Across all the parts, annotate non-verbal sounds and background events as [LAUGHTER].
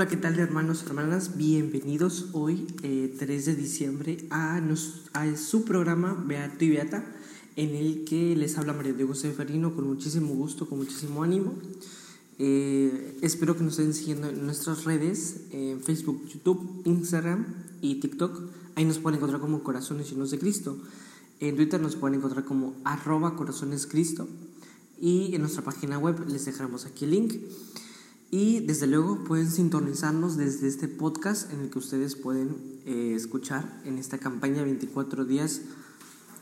Hola, ¿qué tal hermanos hermanas? Bienvenidos hoy, 3 eh, de diciembre, a, a, su programa Beato y Beata, en el que les habla María Diego Seferino con muchísimo gusto, con muchísimo ánimo. Eh, espero que nos estén siguiendo en nuestras redes, en Facebook, YouTube, Instagram y TikTok. Ahí nos pueden encontrar como Corazones Llenos de Cristo. En Twitter nos pueden encontrar como arroba Corazones Cristo. Y en nuestra página web les dejaremos aquí el link. Y desde luego pueden sintonizarnos desde este podcast en el que ustedes pueden eh, escuchar en esta campaña 24 días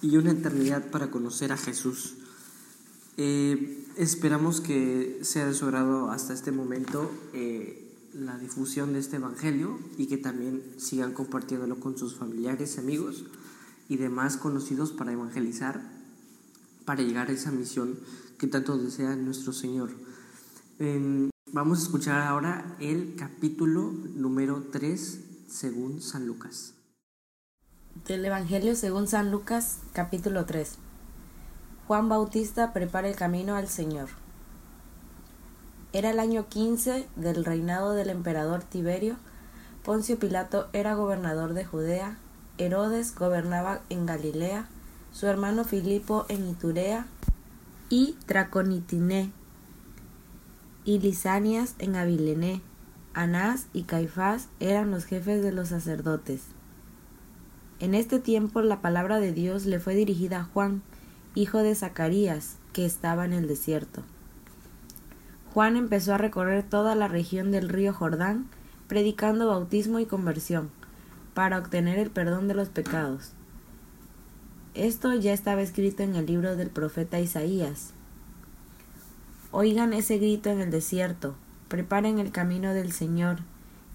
y una eternidad para conocer a Jesús. Eh, esperamos que sea de su agrado hasta este momento eh, la difusión de este Evangelio y que también sigan compartiéndolo con sus familiares, amigos y demás conocidos para evangelizar, para llegar a esa misión que tanto desea nuestro Señor. Vamos a escuchar ahora el capítulo número 3 según San Lucas. Del Evangelio según San Lucas, capítulo 3. Juan Bautista prepara el camino al Señor. Era el año 15 del reinado del emperador Tiberio. Poncio Pilato era gobernador de Judea. Herodes gobernaba en Galilea. Su hermano Filipo en Iturea y Traconitiné y Lisanias en Abilené. Anás y Caifás eran los jefes de los sacerdotes. En este tiempo la palabra de Dios le fue dirigida a Juan, hijo de Zacarías, que estaba en el desierto. Juan empezó a recorrer toda la región del río Jordán, predicando bautismo y conversión, para obtener el perdón de los pecados. Esto ya estaba escrito en el libro del profeta Isaías. Oigan ese grito en el desierto, preparen el camino del Señor,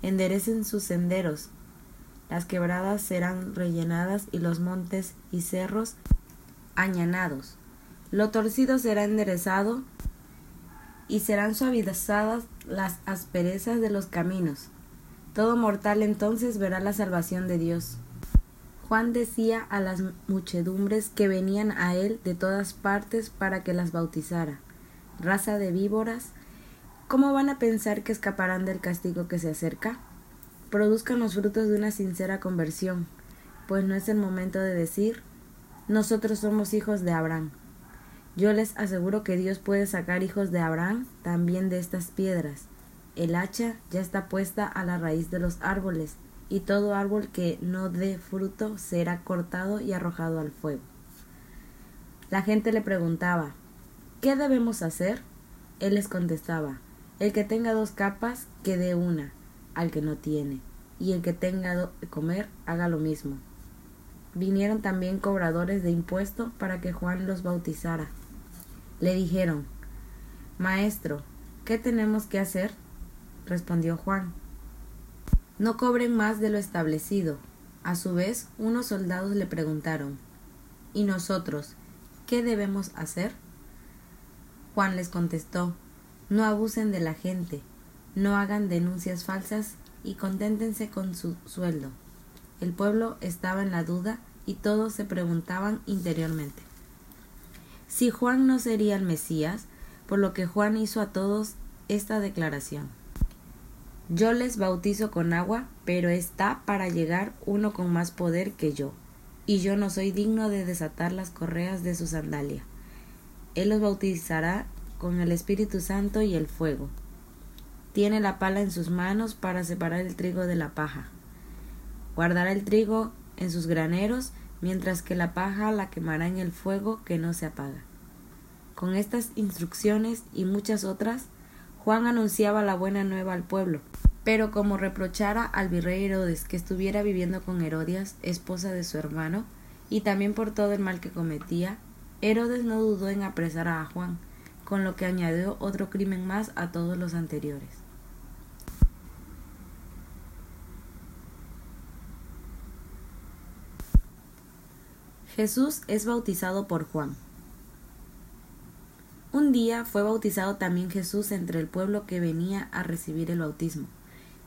enderecen sus senderos. Las quebradas serán rellenadas y los montes y cerros añanados. Lo torcido será enderezado y serán suavizadas las asperezas de los caminos. Todo mortal entonces verá la salvación de Dios. Juan decía a las muchedumbres que venían a él de todas partes para que las bautizara raza de víboras, ¿cómo van a pensar que escaparán del castigo que se acerca? Produzcan los frutos de una sincera conversión, pues no es el momento de decir, nosotros somos hijos de Abraham. Yo les aseguro que Dios puede sacar hijos de Abraham también de estas piedras. El hacha ya está puesta a la raíz de los árboles, y todo árbol que no dé fruto será cortado y arrojado al fuego. La gente le preguntaba, ¿Qué debemos hacer? Él les contestaba, el que tenga dos capas, que dé una al que no tiene, y el que tenga de comer, haga lo mismo. Vinieron también cobradores de impuesto para que Juan los bautizara. Le dijeron, Maestro, ¿qué tenemos que hacer? Respondió Juan. No cobren más de lo establecido. A su vez, unos soldados le preguntaron, ¿Y nosotros qué debemos hacer? Juan les contestó No abusen de la gente, no hagan denuncias falsas y conténtense con su sueldo. El pueblo estaba en la duda y todos se preguntaban interiormente si Juan no sería el Mesías, por lo que Juan hizo a todos esta declaración. Yo les bautizo con agua, pero está para llegar uno con más poder que yo, y yo no soy digno de desatar las correas de su sandalia. Él los bautizará con el Espíritu Santo y el fuego. Tiene la pala en sus manos para separar el trigo de la paja. Guardará el trigo en sus graneros, mientras que la paja la quemará en el fuego que no se apaga. Con estas instrucciones y muchas otras, Juan anunciaba la buena nueva al pueblo. Pero como reprochara al virrey Herodes que estuviera viviendo con Herodias, esposa de su hermano, y también por todo el mal que cometía, Herodes no dudó en apresar a Juan, con lo que añadió otro crimen más a todos los anteriores. Jesús es bautizado por Juan. Un día fue bautizado también Jesús entre el pueblo que venía a recibir el bautismo,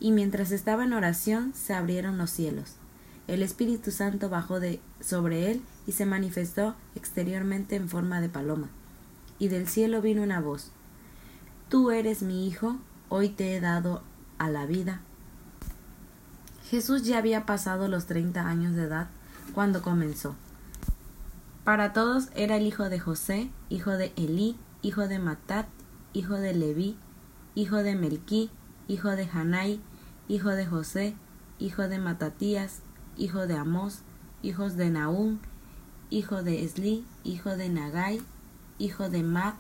y mientras estaba en oración se abrieron los cielos el Espíritu Santo bajó de sobre él y se manifestó exteriormente en forma de paloma. Y del cielo vino una voz Tú eres mi Hijo, hoy te he dado a la vida. Jesús ya había pasado los treinta años de edad cuando comenzó. Para todos era el hijo de José, hijo de Elí, hijo de Matat, hijo de Leví, hijo de Melquí, hijo de Hanai, hijo de José, hijo de Matatías, hijo de Amós, hijos de Naúm, hijo de Esli, hijo de Nagai, hijo de Mat,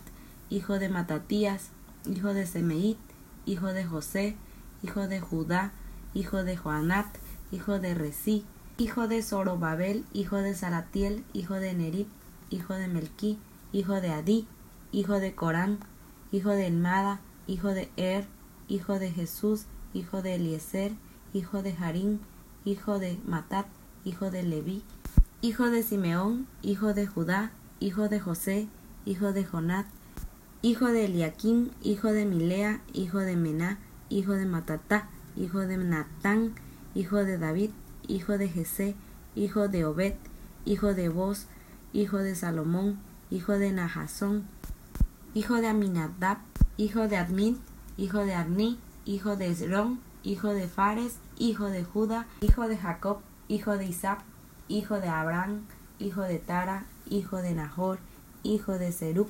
hijo de Matatías, hijo de Semeit, hijo de José, hijo de Judá, hijo de Joanat, hijo de Resí, hijo de Zorobabel, hijo de Saratiel, hijo de Nerib, hijo de Melquí, hijo de Adí, hijo de Corán, hijo de Elmada, hijo de Er, hijo de Jesús, hijo de Eliezer, hijo de Harim, hijo de Matat, hijo de Leví, hijo de Simeón, hijo de Judá, hijo de José, hijo de Jonat, hijo de Eliaquín, hijo de Milea, hijo de Mená, hijo de Matatá, hijo de Natán, hijo de David, hijo de Jesé, hijo de Obed, hijo de Boz, hijo de Salomón, hijo de Nahasón, hijo de Aminadab, hijo de Admin, hijo de Arni, hijo de Esrón, hijo de Fares, hijo de Judá, hijo de Jacob, hijo de Isaac, hijo de Abraham, hijo de Tara, hijo de Nahor, hijo de Seruc,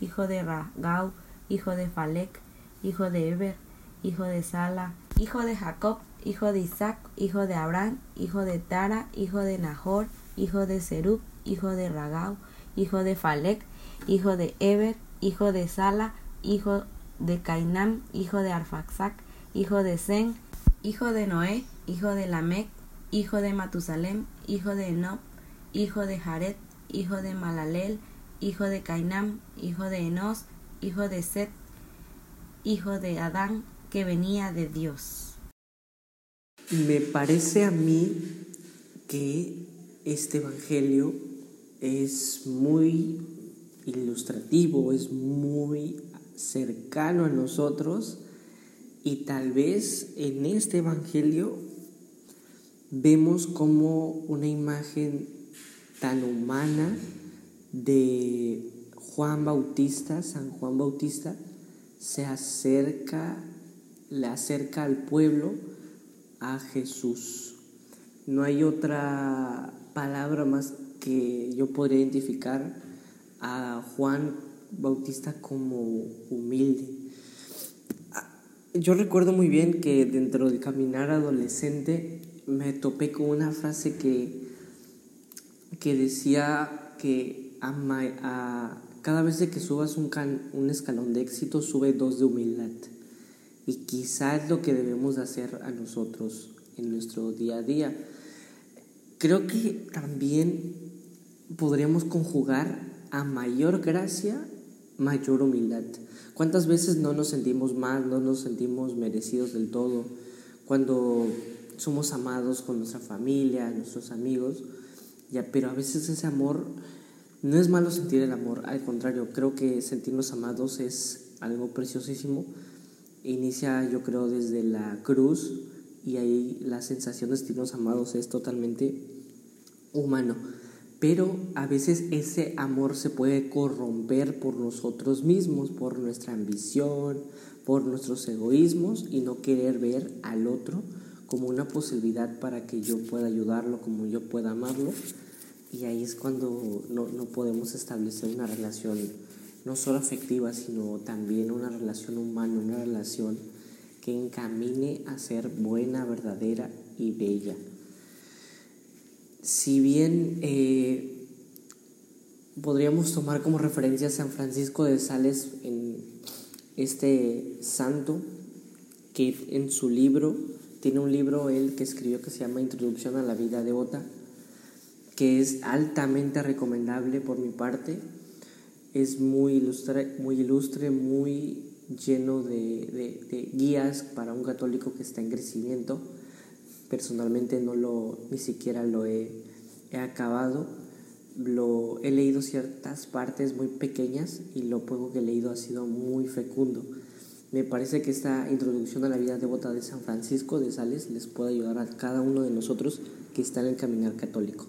hijo de Ragau, hijo de Falec, hijo de Eber, hijo de Sala, hijo de Jacob, hijo de Isaac, hijo de Abraham, hijo de Tara, hijo de Nahor, hijo de Seruc, hijo de Ragau, hijo de Falec, hijo de Eber, hijo de Sala, hijo de Cainam, hijo de Arfaxac, hijo de Zen, hijo de Noé, hijo de Lamec, hijo de Matusalem, hijo de Enob, hijo de Jared, hijo de Malalel, hijo de Cainam, hijo de Enos, hijo de Set, hijo de Adán, que venía de Dios. Me parece a mí que este Evangelio es muy ilustrativo, es muy cercano a nosotros y tal vez en este Evangelio vemos como una imagen tan humana de Juan Bautista, San Juan Bautista, se acerca, le acerca al pueblo a Jesús. No hay otra palabra más que yo podría identificar a Juan Bautista como humilde. Yo recuerdo muy bien que dentro del caminar adolescente me topé con una frase que, que decía que a, cada vez que subas un, un escalón de éxito, sube dos de humildad. Y quizá es lo que debemos hacer a nosotros en nuestro día a día. Creo que también podríamos conjugar a mayor gracia mayor humildad. ¿Cuántas veces no nos sentimos mal, no nos sentimos merecidos del todo cuando somos amados con nuestra familia, nuestros amigos? Ya, pero a veces ese amor no es malo sentir el amor, al contrario, creo que sentirnos amados es algo preciosísimo. Inicia, yo creo, desde la cruz y ahí la sensación de sentirnos amados es totalmente humano pero a veces ese amor se puede corromper por nosotros mismos, por nuestra ambición, por nuestros egoísmos y no querer ver al otro como una posibilidad para que yo pueda ayudarlo, como yo pueda amarlo. Y ahí es cuando no, no podemos establecer una relación no solo afectiva, sino también una relación humana, una relación que encamine a ser buena, verdadera y bella si bien eh, podríamos tomar como referencia a San Francisco de Sales en este santo, que en su libro, tiene un libro él que escribió que se llama Introducción a la vida devota, que es altamente recomendable por mi parte, es muy ilustre, muy, ilustre, muy lleno de, de guías para un católico que está en crecimiento personalmente no lo, ni siquiera lo he, acabado. Lo, he leído ciertas partes muy pequeñas y lo poco que he leído ha sido muy fecundo. Me parece que esta introducción a la vida devota de San Francisco de Sales les puede ayudar a cada uno de nosotros que está en el caminar católico.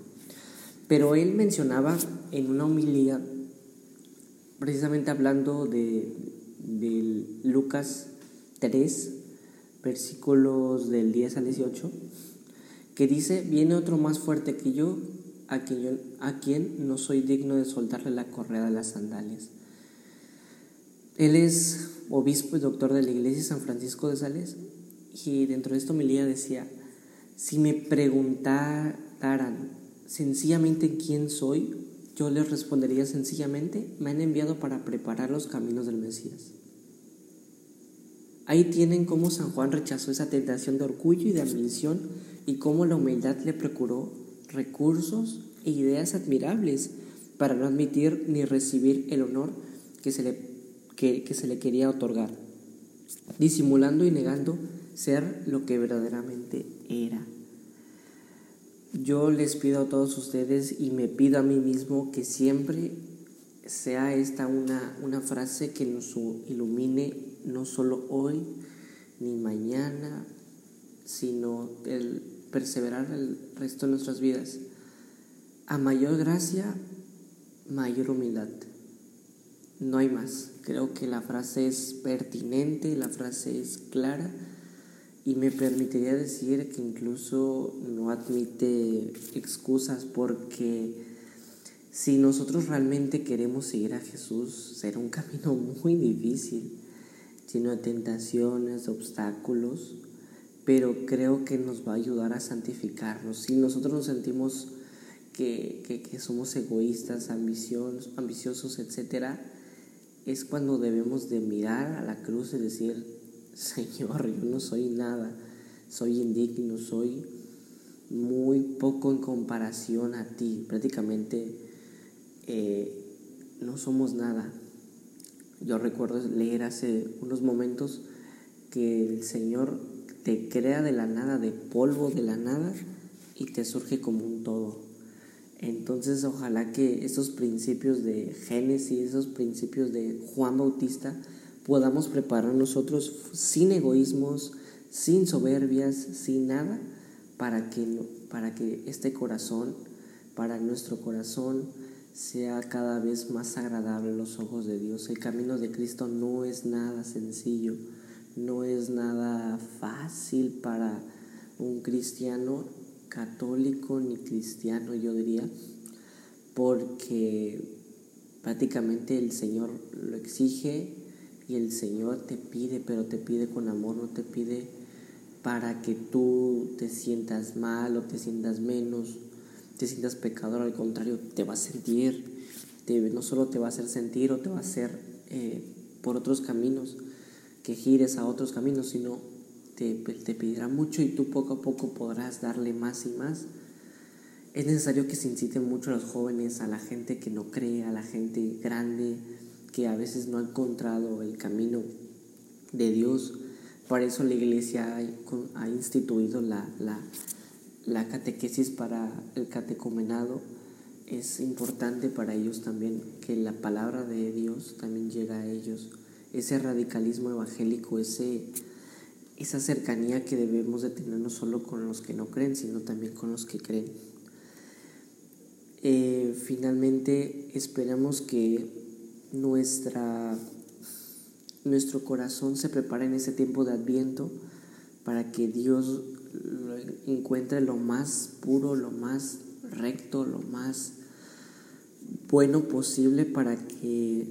Pero él mencionaba en una homilía, precisamente hablando de, de Lucas 3, versículos del 10 al 18, que dice, viene otro más fuerte que yo, a quien, no soy digno de soltarle la correa de las sandalias. Él es obispo y doctor de la iglesia de San Francisco de Sales y dentro de esto homilía decía, si me preguntaran sencillamente quién soy, yo les respondería sencillamente, me han enviado para preparar los caminos del Mesías. Ahí tienen cómo San Juan rechazó esa tentación de orgullo y de ambición y cómo la humildad le procuró recursos e ideas admirables para no admitir ni recibir el honor que se le, que, que se le quería otorgar, disimulando y negando ser lo que verdaderamente era. Yo les pido a todos ustedes y me pido a mí mismo que siempre sea esta una, una frase que nos ilumine no solo hoy ni mañana, sino el perseverar el resto de nuestras vidas. A mayor gracia, mayor humildad. No hay más. Creo que la frase es pertinente, la frase es clara y me permitiría decir que incluso no admite excusas porque si nosotros realmente queremos seguir a Jesús, será un camino muy difícil, lleno de tentaciones, obstáculos, pero creo que nos va a ayudar a santificarnos. Si nosotros nos sentimos que, que, somos egoístas, ambiciosos, ambiciosos, etc., es cuando debemos de mirar a la cruz y decir, [LAUGHS] Señor, yo no soy nada, soy indigno, soy muy poco en comparación a ti, prácticamente eh, no somos nada. Yo recuerdo leer hace unos momentos que el Señor te crea de la nada, de polvo de la nada, y te surge como un todo. Entonces ojalá que esos principios de Génesis, esos principios de Juan Bautista, podamos preparar nosotros sin egoísmos, sin soberbias, sin nada, para que, para que este corazón, para nuestro corazón, sea cada vez más agradable en los ojos de Dios. El camino de Cristo no es nada sencillo, no es nada fácil para un cristiano católico ni cristiano, yo diría, porque prácticamente el Señor lo exige y el Señor te pide, pero te pide con amor, no te pide para que tú te sientas mal o te sientas menos, te sientas pecador, al contrario, te va a sentir, no solo te va a hacer sentir o te va a hacer eh, por otros caminos, que gires a otros caminos, sino te, te pedirá mucho y tú poco a poco podrás darle más y más. Es necesario que se inciten mucho a los jóvenes, a la gente que no cree, a la gente grande, que a veces no ha encontrado el camino de Dios. Para eso la iglesia ha, instituido la, la, catequesis para el catecumenado. Es importante para ellos también que la palabra de Dios también llegue a ellos. Ese radicalismo evangélico, ese, esa cercanía que debemos de tener no solo con los que no creen, sino también con los que creen. Eh, finalmente esperamos que nuestra, nuestro corazón se prepara en ese tiempo de adviento para que Dios encuentre lo más puro, lo más recto, lo más bueno posible para que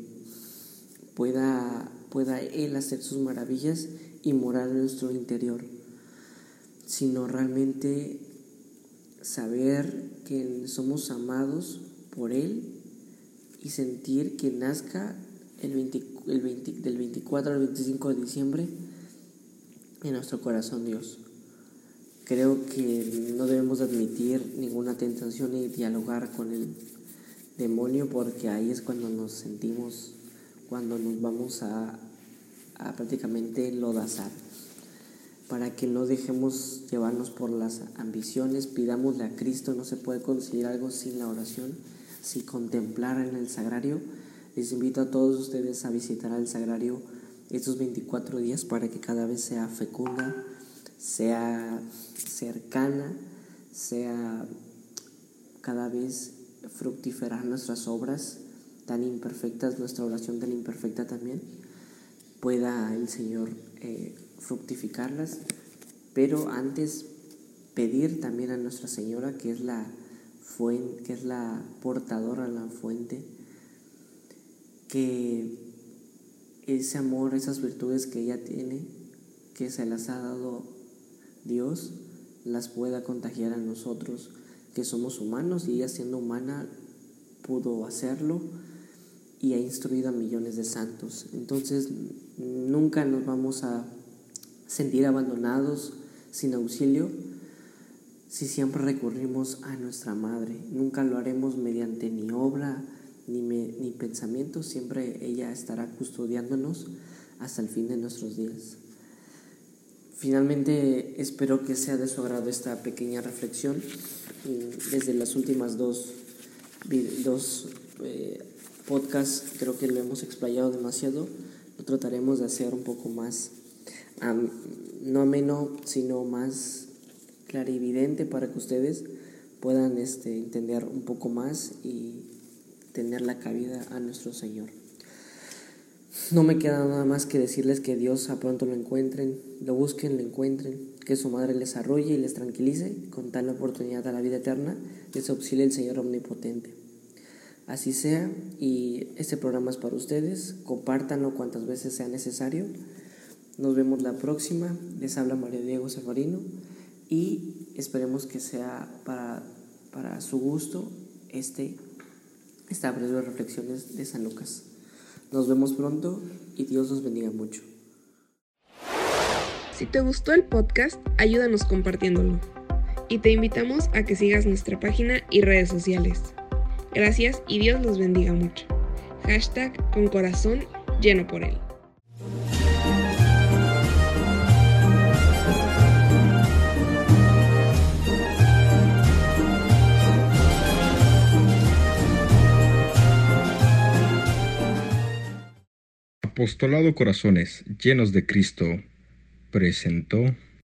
pueda, pueda Él hacer sus maravillas y morar en nuestro interior, sino realmente saber que somos amados por Él y sentir que nazca el, el del 24 al 25 de diciembre en nuestro corazón Dios. Creo que no debemos admitir ninguna tentación ni dialogar con el demonio porque ahí es cuando nos sentimos, cuando nos vamos a, a prácticamente lodazar. Para que no dejemos llevarnos por las ambiciones, pidámosle a Cristo, no se puede conseguir algo sin la oración si contemplar en el sagrario. Les invito a todos ustedes a visitar el sagrario estos 24 días para que cada vez sea fecunda, sea cercana, sea cada vez fructiferar nuestras obras tan imperfectas, nuestra oración tan imperfecta también, pueda el Señor eh, fructificarlas, pero antes pedir también a Nuestra Señora, que es la fuente, que es la portadora, la fuente, que ese amor, esas virtudes que ella tiene, que se las ha dado Dios, las pueda contagiar a nosotros, que somos humanos y ella siendo humana pudo hacerlo y ha instruido a millones de santos. Entonces nunca nos vamos a sentir abandonados sin auxilio si siempre recurrimos a nuestra Madre. Nunca lo haremos mediante ni obra ni, ni pensamiento, siempre ella estará custodiándonos hasta el fin de nuestros días. Finalmente espero que sea de su agrado esta pequeña reflexión desde las últimas dos, dos eh, podcasts creo que lo hemos explayado demasiado lo trataremos de hacer un poco más no ameno sino más clarividente para que ustedes puedan este, entender un poco más y tener la cabida a nuestro Señor. No me queda nada más que decirles que Dios a pronto lo encuentren, lo busquen, lo encuentren, que su madre les arrolle y les tranquilice, con tal oportunidad a la vida eterna, les auxilie el Señor Omnipotente. Así sea, y este programa es para ustedes, compártanlo cuantas veces sea necesario. Nos vemos la próxima, les habla María Diego Sefarino y esperemos que sea para, para su gusto este, esta breve reflexiones de San Lucas. Nos vemos pronto y Dios los bendiga mucho. Si te gustó el podcast, ayúdanos compartiéndolo. Y te invitamos a que sigas nuestra página y redes sociales. Gracias y Dios los bendiga mucho. Hashtag con corazón lleno por él. Apostolado Corazones Llenos de Cristo presentó